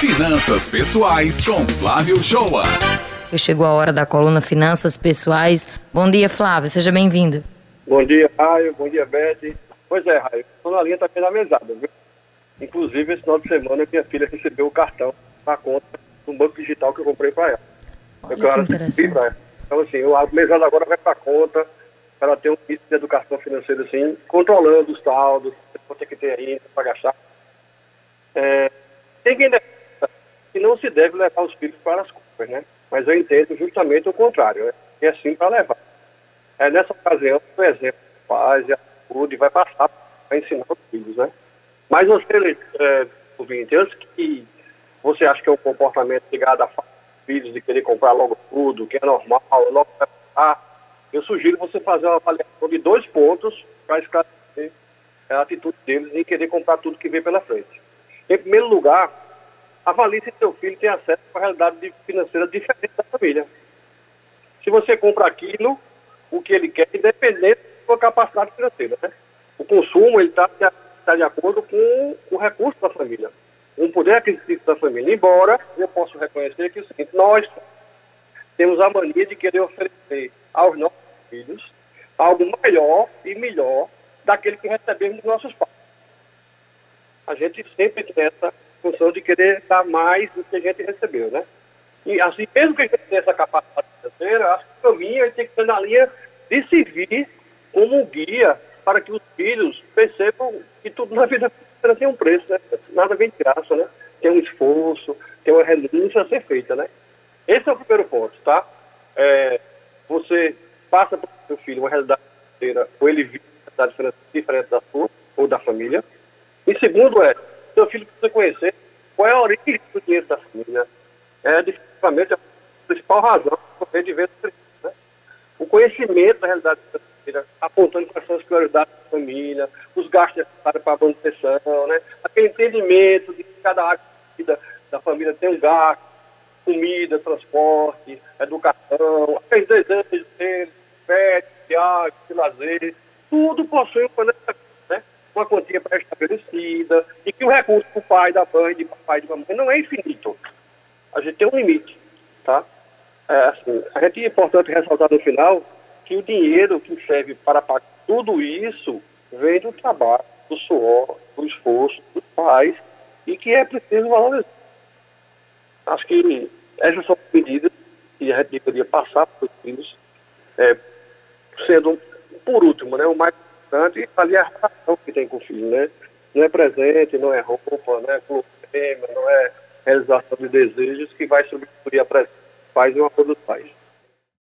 Finanças Pessoais com Flávio Shoa. Chegou a hora da coluna Finanças Pessoais. Bom dia, Flávio. Seja bem-vindo. Bom dia, Raio. Bom dia, Beth. Pois é, Raio. Estou na linha também na mesada, viu? Inclusive, esse final de semana, minha filha recebeu o cartão na conta do banco digital que eu comprei para ela. Olha eu quero que interessante. pra ela. Então, assim, o a mesada agora vai para conta, para ela ter um kit de educação financeira, assim, controlando os saldos, quanto é que tem ainda para gastar. É, tem quem defenda que não se deve levar os filhos para as compras, né? Mas eu entendo justamente o contrário, né? É assim para levar. É, nessa ocasião, o exemplo pais e a saúde vai passar para ensinar os filhos, né? Mas você, é, ouvinte, antes que você acha que é um comportamento ligado a filhos de querer comprar logo tudo, que é normal, logo vai passar, eu sugiro você fazer uma avaliação de dois pontos para esclarecer a atitude deles em querer comprar tudo que vem pela frente. Em primeiro lugar, avalie se seu filho tem acesso a uma realidade de- financeira diferente da família. Se você compra aquilo, o que ele quer, independente da sua capacidade financeira. Né? O consumo está tá de acordo com o recurso da família, com o poder aquisitivo da família. Embora eu possa reconhecer que é o seguinte, nós temos a mania de querer oferecer aos nossos filhos algo maior e melhor daquele que recebemos dos nossos pais. A gente sempre essa função de querer dar mais do que a gente recebeu, né? E assim, mesmo que a gente tenha essa capacidade financeira, acho que o caminho ele tem que ser na linha de servir como um guia para que os filhos percebam que tudo na vida tem um preço, né? Nada vem de graça, né? Tem um esforço, tem uma renúncia a ser feita, né? Esse é o primeiro ponto, tá? É, você passa para o seu filho uma realidade financeira, ou ele vive uma realidade diferente da sua, ou da família. E segundo é, seu filho precisa conhecer qual é a origem do dinheiro da família. É definitivamente a principal razão para de ver né? o conhecimento da realidade financeira, apontando quais são as prioridades da família, os gastos necessários para a manutenção, né? aquele entendimento de que cada área da da família tem um gasto, comida, transporte, educação, aqueles desejos deles, férias, viagens, lazer, tudo possui um planejamento? Uma quantia pré-estabelecida, e que o recurso do pai, da mãe, de papai de mamãe não é infinito. A gente tem um limite, tá? É, assim, a gente é importante ressaltar no final que o dinheiro que serve para pagar tudo isso vem do trabalho, do suor, do esforço dos pais e que é preciso valorizar. Acho que essas são medidas que a gente deveria passar para os filhos, é, sendo, por último, né, o mais importante, ali a relação que tem com o filho, né? Não é presente, não é roupa, não é problema, não é realização de desejos que vai substituir a presença dos pais e o apoio dos pais.